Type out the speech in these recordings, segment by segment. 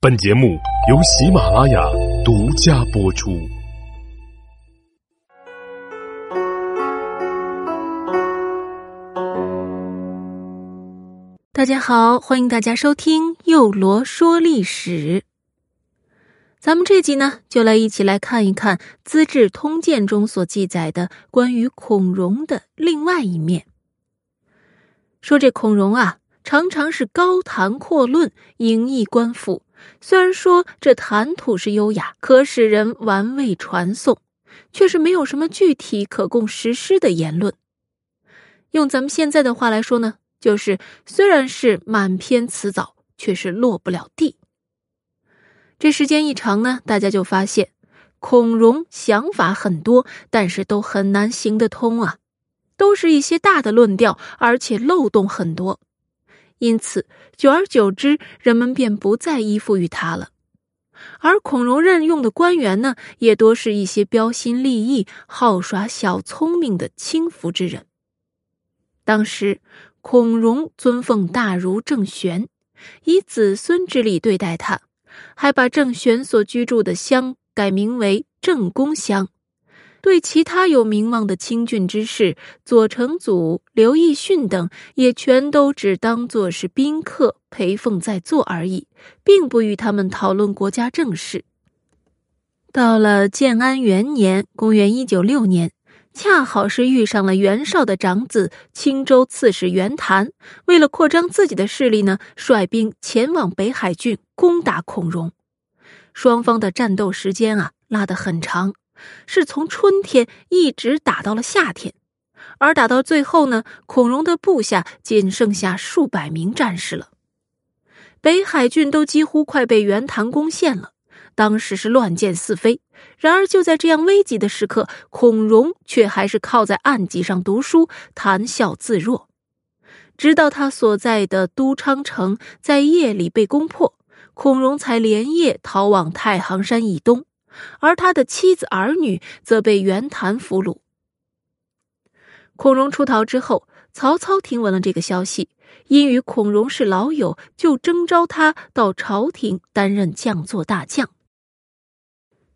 本节目由喜马拉雅独家播出。大家好，欢迎大家收听幼罗说历史。咱们这集呢，就来一起来看一看《资治通鉴》中所记载的关于孔融的另外一面。说这孔融啊，常常是高谈阔论，淫逸官府。虽然说这谈吐是优雅，可使人玩味传颂，却是没有什么具体可供实施的言论。用咱们现在的话来说呢，就是虽然是满篇辞藻，却是落不了地。这时间一长呢，大家就发现孔融想法很多，但是都很难行得通啊，都是一些大的论调，而且漏洞很多。因此，久而久之，人们便不再依附于他了。而孔融任用的官员呢，也多是一些标新立异、好耍小聪明的轻浮之人。当时，孔融尊奉大儒郑玄，以子孙之礼对待他，还把郑玄所居住的乡改名为郑公乡。对其他有名望的清郡之士，左承祖、刘义训等，也全都只当作是宾客陪奉在座而已，并不与他们讨论国家政事。到了建安元年（公元196年），恰好是遇上了袁绍的长子青州刺史袁谭，为了扩张自己的势力呢，率兵前往北海郡攻打孔融。双方的战斗时间啊，拉得很长。是从春天一直打到了夏天，而打到最后呢，孔融的部下仅剩下数百名战士了。北海郡都几乎快被袁谭攻陷了，当时是乱箭四飞。然而就在这样危急的时刻，孔融却还是靠在案几上读书，谈笑自若。直到他所在的都昌城在夜里被攻破，孔融才连夜逃往太行山以东。而他的妻子儿女则被袁谭俘虏。孔融出逃之后，曹操听闻了这个消息，因与孔融是老友，就征召他到朝廷担任将作大将。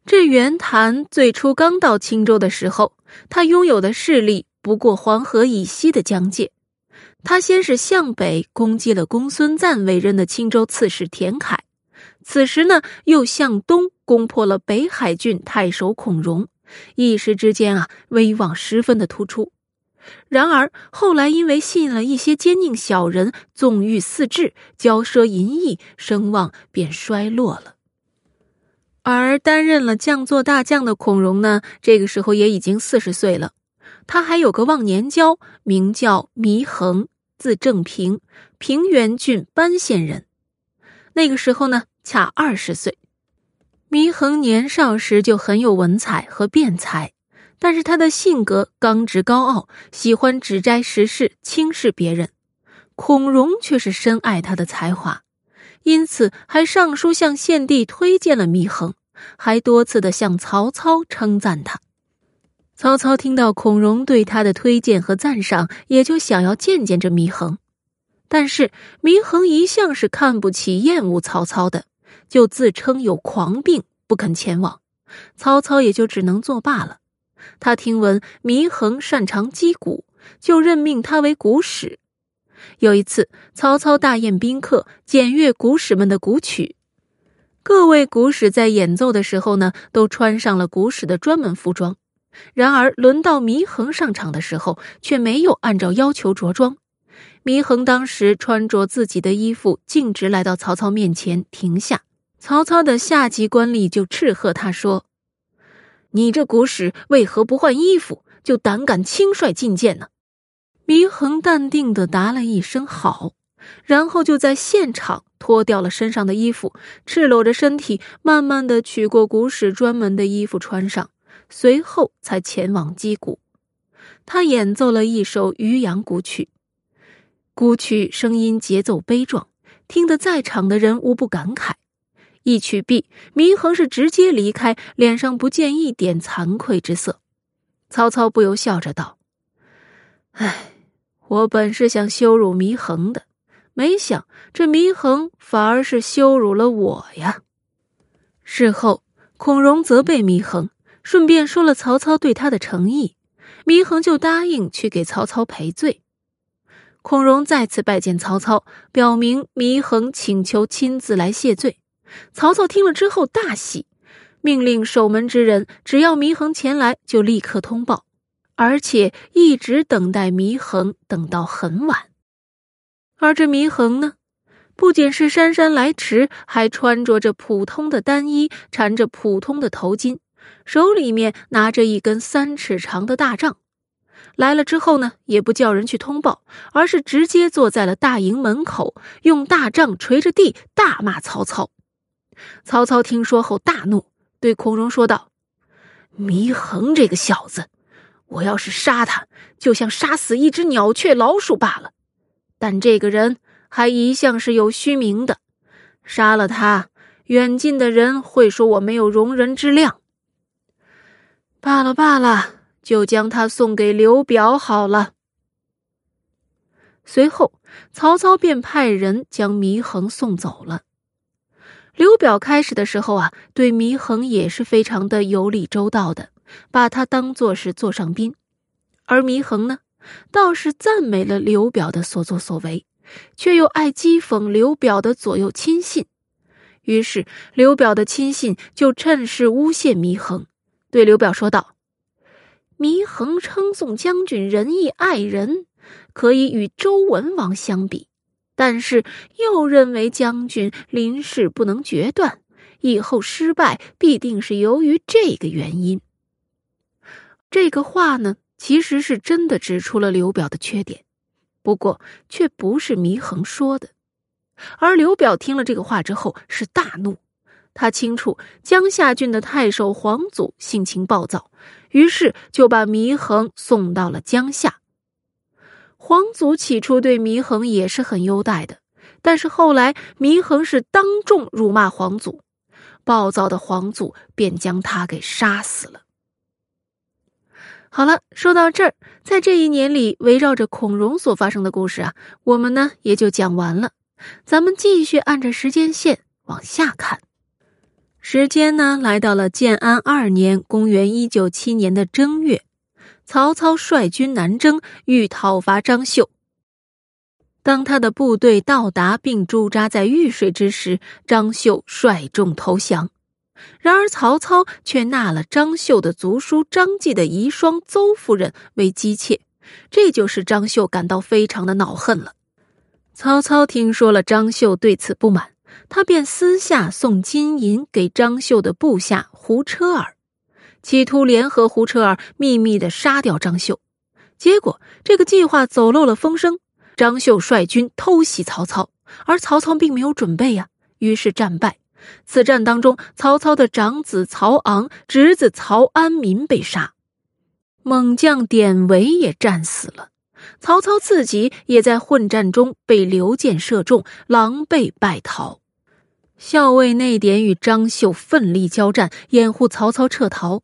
这袁谭最初刚到青州的时候，他拥有的势力不过黄河以西的疆界。他先是向北攻击了公孙瓒委任的青州刺史田楷。此时呢，又向东攻破了北海郡太守孔融，一时之间啊，威望十分的突出。然而后来因为信了一些奸佞小人，纵欲肆志，骄奢淫逸，声望便衰落了。而担任了将作大将的孔融呢，这个时候也已经四十岁了。他还有个忘年交，名叫祢衡，字正平，平原郡班县人。那个时候呢。恰二十岁，祢衡年少时就很有文采和辩才，但是他的性格刚直高傲，喜欢指摘时事，轻视别人。孔融却是深爱他的才华，因此还上书向献帝推荐了祢衡，还多次的向曹操称赞他。曹操听到孔融对他的推荐和赞赏，也就想要见见这祢衡，但是祢衡一向是看不起、厌恶曹操的。就自称有狂病，不肯前往，曹操也就只能作罢了。他听闻祢衡擅长击鼓，就任命他为鼓使。有一次，曹操大宴宾客，检阅鼓使们的鼓曲。各位鼓使在演奏的时候呢，都穿上了鼓使的专门服装。然而，轮到祢衡上场的时候，却没有按照要求着装。祢衡当时穿着自己的衣服，径直来到曹操面前，停下。曹操的下级官吏就斥喝他说：“你这古使为何不换衣服，就胆敢轻率进谏呢？”祢衡淡定的答了一声“好”，然后就在现场脱掉了身上的衣服，赤裸着身体，慢慢的取过古使专门的衣服穿上，随后才前往击鼓。他演奏了一首渔阳鼓曲，鼓曲声音节奏悲壮，听得在场的人无不感慨。一曲毕，祢衡是直接离开，脸上不见一点惭愧之色。曹操不由笑着道：“唉，我本是想羞辱祢衡的，没想这祢衡反而是羞辱了我呀！事后，孔融责备祢衡，顺便说了曹操对他的诚意，祢衡就答应去给曹操赔罪。孔融再次拜见曹操，表明祢衡请求亲自来谢罪。曹操听了之后大喜，命令守门之人，只要祢衡前来，就立刻通报，而且一直等待祢衡，等到很晚。而这祢衡呢，不仅是姗姗来迟，还穿着着普通的单衣，缠着普通的头巾，手里面拿着一根三尺长的大杖。来了之后呢，也不叫人去通报，而是直接坐在了大营门口，用大杖捶着地，大骂曹操。曹操听说后大怒，对孔融说道：“祢衡这个小子，我要是杀他，就像杀死一只鸟雀老鼠罢了。”但这个人还一向是有虚名的，杀了他，远近的人会说我没有容人之量。罢了罢了，就将他送给刘表好了。随后，曹操便派人将祢衡送走了。刘表开始的时候啊，对祢衡也是非常的有礼周到的，把他当做是座上宾，而祢衡呢？倒是赞美了刘表的所作所为，却又爱讥讽刘表的左右亲信。于是刘表的亲信就趁势诬陷祢衡，对刘表说道：“祢衡称颂将军仁义爱人，可以与周文王相比，但是又认为将军临事不能决断，以后失败必定是由于这个原因。”这个话呢？其实是真的指出了刘表的缺点，不过却不是祢衡说的。而刘表听了这个话之后是大怒，他清楚江夏郡的太守黄祖性情暴躁，于是就把祢衡送到了江夏。皇祖起初对祢衡也是很优待的，但是后来祢衡是当众辱骂皇祖，暴躁的皇祖便将他给杀死了。好了，说到这儿，在这一年里，围绕着孔融所发生的故事啊，我们呢也就讲完了。咱们继续按着时间线往下看。时间呢来到了建安二年（公元一九七年）的正月，曹操率军南征，欲讨伐张绣。当他的部队到达并驻扎在玉水之时，张绣率众投降。然而，曹操却纳了张绣的族叔张继的遗孀邹夫人为姬妾，这就使张绣感到非常的恼恨了。曹操听说了张绣对此不满，他便私下送金银给张绣的部下胡车儿，企图联合胡车儿秘密的杀掉张绣。结果，这个计划走漏了风声，张绣率军偷袭曹操，而曹操并没有准备呀，于是战败。此战当中，曹操的长子曹昂、侄子曹安民被杀，猛将典韦也战死了。曹操自己也在混战中被刘建射中，狼狈败逃。校尉内典与张绣奋力交战，掩护曹操撤逃。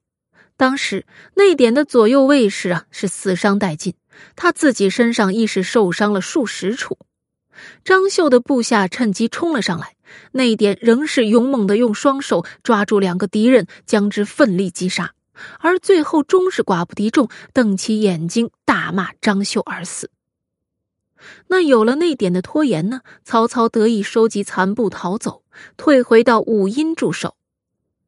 当时内典的左右卫士啊是死伤殆尽，他自己身上亦是受伤了数十处。张绣的部下趁机冲了上来。那点仍是勇猛的，用双手抓住两个敌人，将之奋力击杀，而最后终是寡不敌众，瞪起眼睛大骂张绣而死。那有了那点的拖延呢？曹操得以收集残部逃走，退回到武阴驻守。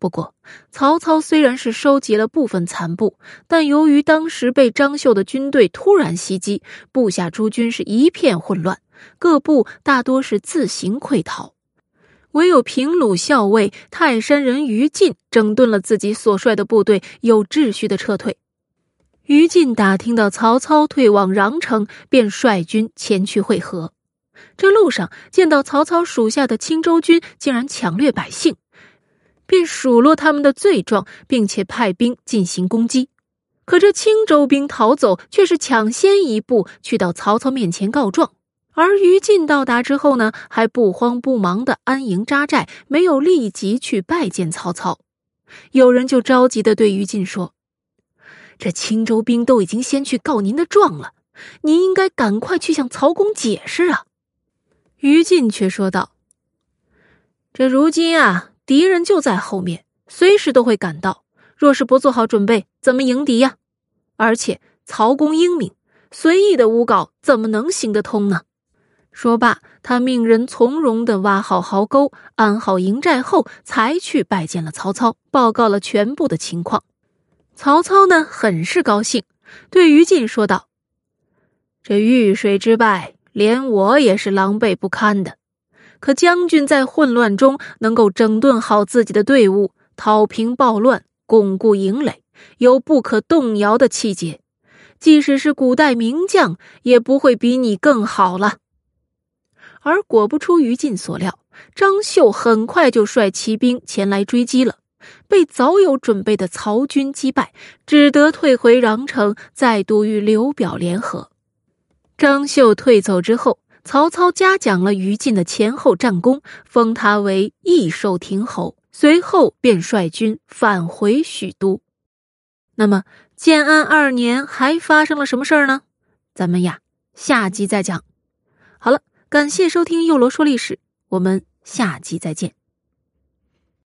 不过，曹操虽然是收集了部分残部，但由于当时被张绣的军队突然袭击，部下诸军是一片混乱，各部大多是自行溃逃。唯有平鲁校尉泰山人于禁整顿了自己所率的部队，有秩序的撤退。于禁打听到曹操退往穰城，便率军前去会合。这路上见到曹操属下的青州军竟然抢掠百姓，便数落他们的罪状，并且派兵进行攻击。可这青州兵逃走，却是抢先一步去到曹操面前告状。而于禁到达之后呢，还不慌不忙的安营扎寨，没有立即去拜见曹操。有人就着急的对于禁说：“这青州兵都已经先去告您的状了，您应该赶快去向曹公解释啊。”于禁却说道：“这如今啊，敌人就在后面，随时都会赶到。若是不做好准备，怎么迎敌呀？而且曹公英明，随意的诬告怎么能行得通呢？”说罢，他命人从容的挖好壕沟，安好营寨后，才去拜见了曹操，报告了全部的情况。曹操呢，很是高兴，对于禁说道：“这遇水之败。”连我也是狼狈不堪的，可将军在混乱中能够整顿好自己的队伍，讨平暴乱，巩固营垒，有不可动摇的气节。即使是古代名将，也不会比你更好了。而果不出于禁所料，张绣很快就率骑兵前来追击了，被早有准备的曹军击败，只得退回穰城，再度与刘表联合。张绣退走之后，曹操嘉奖了于禁的前后战功，封他为益寿亭侯。随后便率军返回许都。那么建安二年还发生了什么事儿呢？咱们呀，下集再讲。好了，感谢收听《幼罗说历史》，我们下集再见。